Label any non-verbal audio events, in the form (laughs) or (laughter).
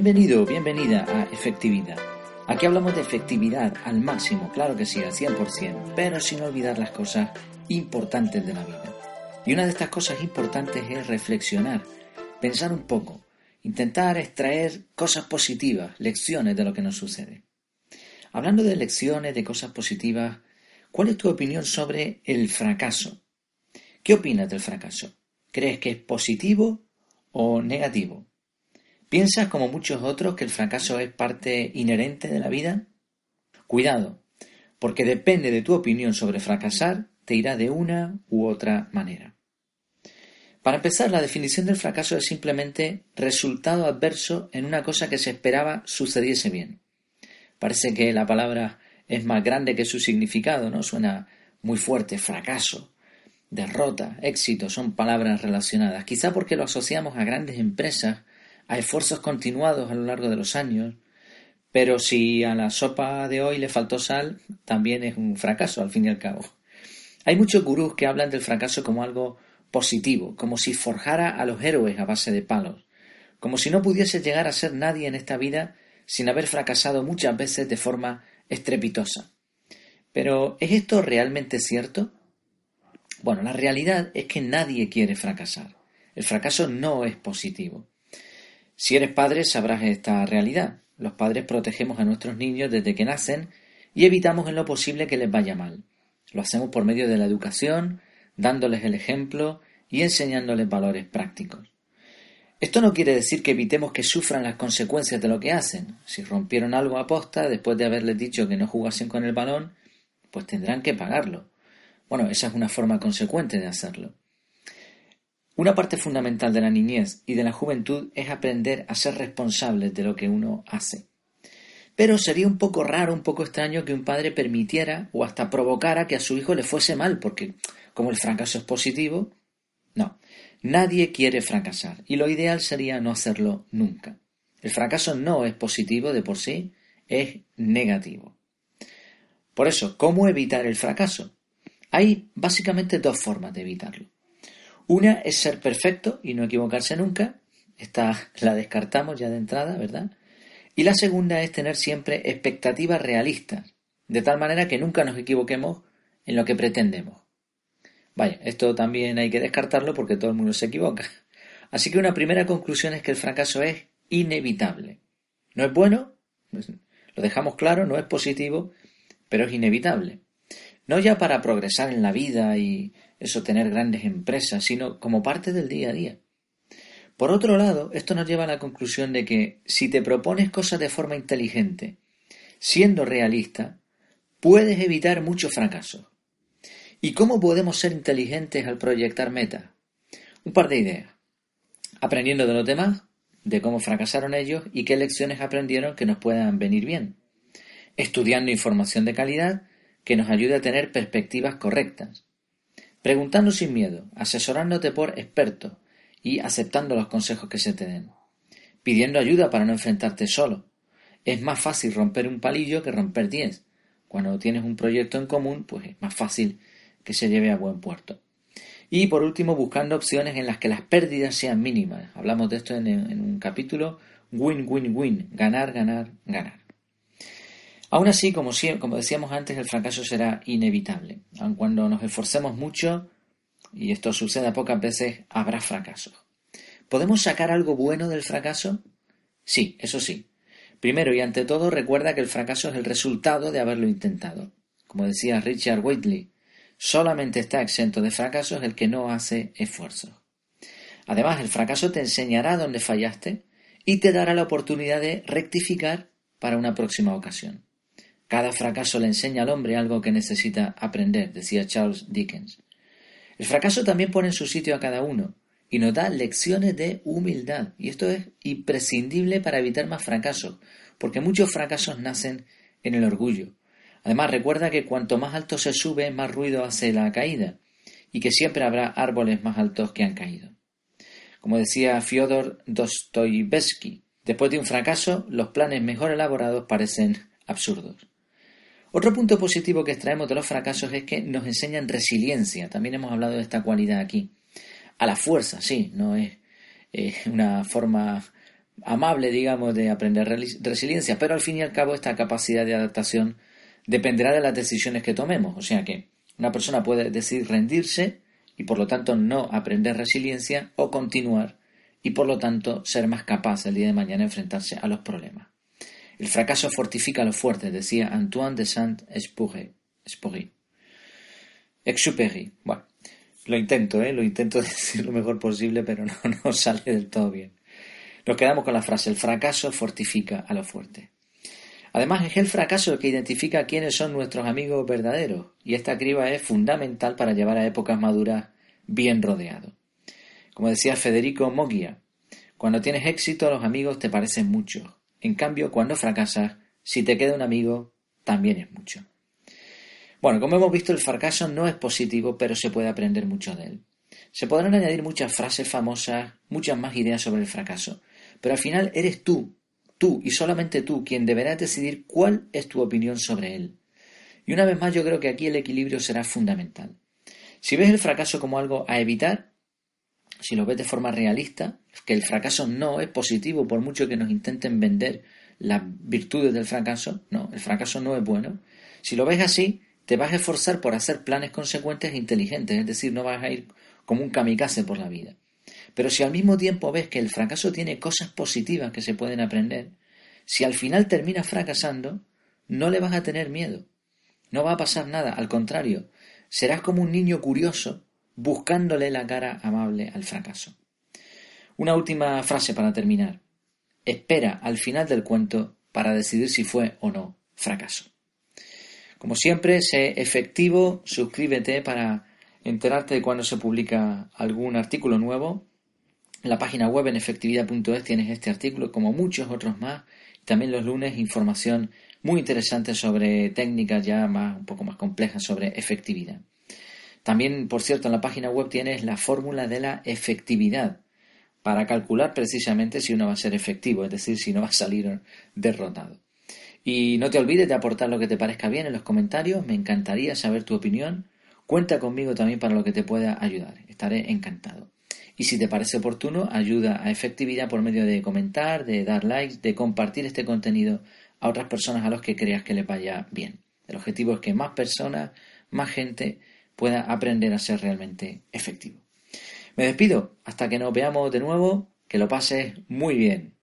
Bienvenido, bienvenida a Efectividad. Aquí hablamos de efectividad al máximo, claro que sí, al 100%, pero sin olvidar las cosas importantes de la vida. Y una de estas cosas importantes es reflexionar, pensar un poco, intentar extraer cosas positivas, lecciones de lo que nos sucede. Hablando de lecciones, de cosas positivas, ¿cuál es tu opinión sobre el fracaso? ¿Qué opinas del fracaso? ¿Crees que es positivo o negativo? ¿Piensas, como muchos otros, que el fracaso es parte inherente de la vida? Cuidado, porque depende de tu opinión sobre fracasar, te irá de una u otra manera. Para empezar, la definición del fracaso es simplemente resultado adverso en una cosa que se esperaba sucediese bien. Parece que la palabra es más grande que su significado, ¿no? Suena muy fuerte, fracaso, derrota, éxito, son palabras relacionadas. Quizá porque lo asociamos a grandes empresas a esfuerzos continuados a lo largo de los años, pero si a la sopa de hoy le faltó sal, también es un fracaso al fin y al cabo. Hay muchos gurús que hablan del fracaso como algo positivo, como si forjara a los héroes a base de palos, como si no pudiese llegar a ser nadie en esta vida sin haber fracasado muchas veces de forma estrepitosa. Pero ¿es esto realmente cierto? Bueno, la realidad es que nadie quiere fracasar. El fracaso no es positivo. Si eres padre sabrás esta realidad. Los padres protegemos a nuestros niños desde que nacen y evitamos en lo posible que les vaya mal. Lo hacemos por medio de la educación, dándoles el ejemplo y enseñándoles valores prácticos. Esto no quiere decir que evitemos que sufran las consecuencias de lo que hacen. Si rompieron algo a posta después de haberles dicho que no jugasen con el balón, pues tendrán que pagarlo. Bueno, esa es una forma consecuente de hacerlo. Una parte fundamental de la niñez y de la juventud es aprender a ser responsables de lo que uno hace. Pero sería un poco raro, un poco extraño que un padre permitiera o hasta provocara que a su hijo le fuese mal, porque como el fracaso es positivo, no, nadie quiere fracasar y lo ideal sería no hacerlo nunca. El fracaso no es positivo de por sí, es negativo. Por eso, ¿cómo evitar el fracaso? Hay básicamente dos formas de evitarlo. Una es ser perfecto y no equivocarse nunca. Esta la descartamos ya de entrada, ¿verdad? Y la segunda es tener siempre expectativas realistas, de tal manera que nunca nos equivoquemos en lo que pretendemos. Vaya, esto también hay que descartarlo porque todo el mundo se equivoca. Así que una primera conclusión es que el fracaso es inevitable. No es bueno, pues, lo dejamos claro, no es positivo, pero es inevitable. No ya para progresar en la vida y eso tener grandes empresas, sino como parte del día a día. Por otro lado, esto nos lleva a la conclusión de que si te propones cosas de forma inteligente, siendo realista, puedes evitar muchos fracasos. ¿Y cómo podemos ser inteligentes al proyectar metas? Un par de ideas. Aprendiendo de los demás, de cómo fracasaron ellos y qué lecciones aprendieron que nos puedan venir bien. Estudiando información de calidad que nos ayude a tener perspectivas correctas. Preguntando sin miedo, asesorándote por expertos y aceptando los consejos que se te den. Pidiendo ayuda para no enfrentarte solo. Es más fácil romper un palillo que romper diez. Cuando tienes un proyecto en común, pues es más fácil que se lleve a buen puerto. Y por último, buscando opciones en las que las pérdidas sean mínimas. Hablamos de esto en, en un capítulo win-win-win, ganar, ganar, ganar. Aún así, como, como decíamos antes, el fracaso será inevitable. Aun cuando nos esforcemos mucho, y esto sucede pocas veces, habrá fracaso. ¿Podemos sacar algo bueno del fracaso? Sí, eso sí. Primero y ante todo, recuerda que el fracaso es el resultado de haberlo intentado. Como decía Richard Whitley, solamente está exento de fracasos el que no hace esfuerzos. Además, el fracaso te enseñará dónde fallaste y te dará la oportunidad de rectificar para una próxima ocasión. Cada fracaso le enseña al hombre algo que necesita aprender, decía Charles Dickens. El fracaso también pone en su sitio a cada uno y nos da lecciones de humildad. Y esto es imprescindible para evitar más fracasos, porque muchos fracasos nacen en el orgullo. Además, recuerda que cuanto más alto se sube, más ruido hace la caída, y que siempre habrá árboles más altos que han caído. Como decía Fyodor Dostoyevsky, después de un fracaso, los planes mejor elaborados parecen absurdos. Otro punto positivo que extraemos de los fracasos es que nos enseñan resiliencia. También hemos hablado de esta cualidad aquí. A la fuerza, sí, no es una forma amable, digamos, de aprender resiliencia, pero al fin y al cabo esta capacidad de adaptación dependerá de las decisiones que tomemos. O sea que una persona puede decidir rendirse y por lo tanto no aprender resiliencia o continuar y por lo tanto ser más capaz el día de mañana de enfrentarse a los problemas. El fracaso fortifica a los fuertes, decía Antoine de Saint-Exupéry. Exupéry. Bueno, lo intento, ¿eh? lo intento (laughs) decir lo mejor posible, pero no, (laughs) sale del todo bien. Nos quedamos con la frase, el fracaso fortifica a los fuertes. Además, es el fracaso que identifica quiénes son nuestros amigos verdaderos, y esta criba es fundamental para llevar a épocas maduras bien rodeado. Como decía Federico Moggia, cuando tienes éxito los amigos te parecen muchos, en cambio cuando fracasas, si te queda un amigo, también es mucho. Bueno, como hemos visto, el fracaso no es positivo, pero se puede aprender mucho de él. Se podrán añadir muchas frases famosas, muchas más ideas sobre el fracaso, pero al final eres tú Tú y solamente tú quien deberás decidir cuál es tu opinión sobre él. Y una vez más yo creo que aquí el equilibrio será fundamental. Si ves el fracaso como algo a evitar, si lo ves de forma realista, que el fracaso no es positivo por mucho que nos intenten vender las virtudes del fracaso, no, el fracaso no es bueno. Si lo ves así, te vas a esforzar por hacer planes consecuentes e inteligentes, es decir, no vas a ir como un kamikaze por la vida. Pero si al mismo tiempo ves que el fracaso tiene cosas positivas que se pueden aprender, si al final terminas fracasando, no le vas a tener miedo. No va a pasar nada, al contrario, serás como un niño curioso buscándole la cara amable al fracaso. Una última frase para terminar. Espera al final del cuento para decidir si fue o no fracaso. Como siempre, sé efectivo, suscríbete para enterarte de cuando se publica algún artículo nuevo. En la página web en efectividad.es tienes este artículo, como muchos otros más. También los lunes información muy interesante sobre técnicas ya más, un poco más complejas sobre efectividad. También, por cierto, en la página web tienes la fórmula de la efectividad para calcular precisamente si uno va a ser efectivo, es decir, si no va a salir derrotado. Y no te olvides de aportar lo que te parezca bien en los comentarios, me encantaría saber tu opinión Cuenta conmigo también para lo que te pueda ayudar. Estaré encantado. Y si te parece oportuno, ayuda a efectividad por medio de comentar, de dar likes, de compartir este contenido a otras personas a los que creas que les vaya bien. El objetivo es que más personas, más gente pueda aprender a ser realmente efectivo. Me despido. Hasta que nos veamos de nuevo. Que lo pases muy bien.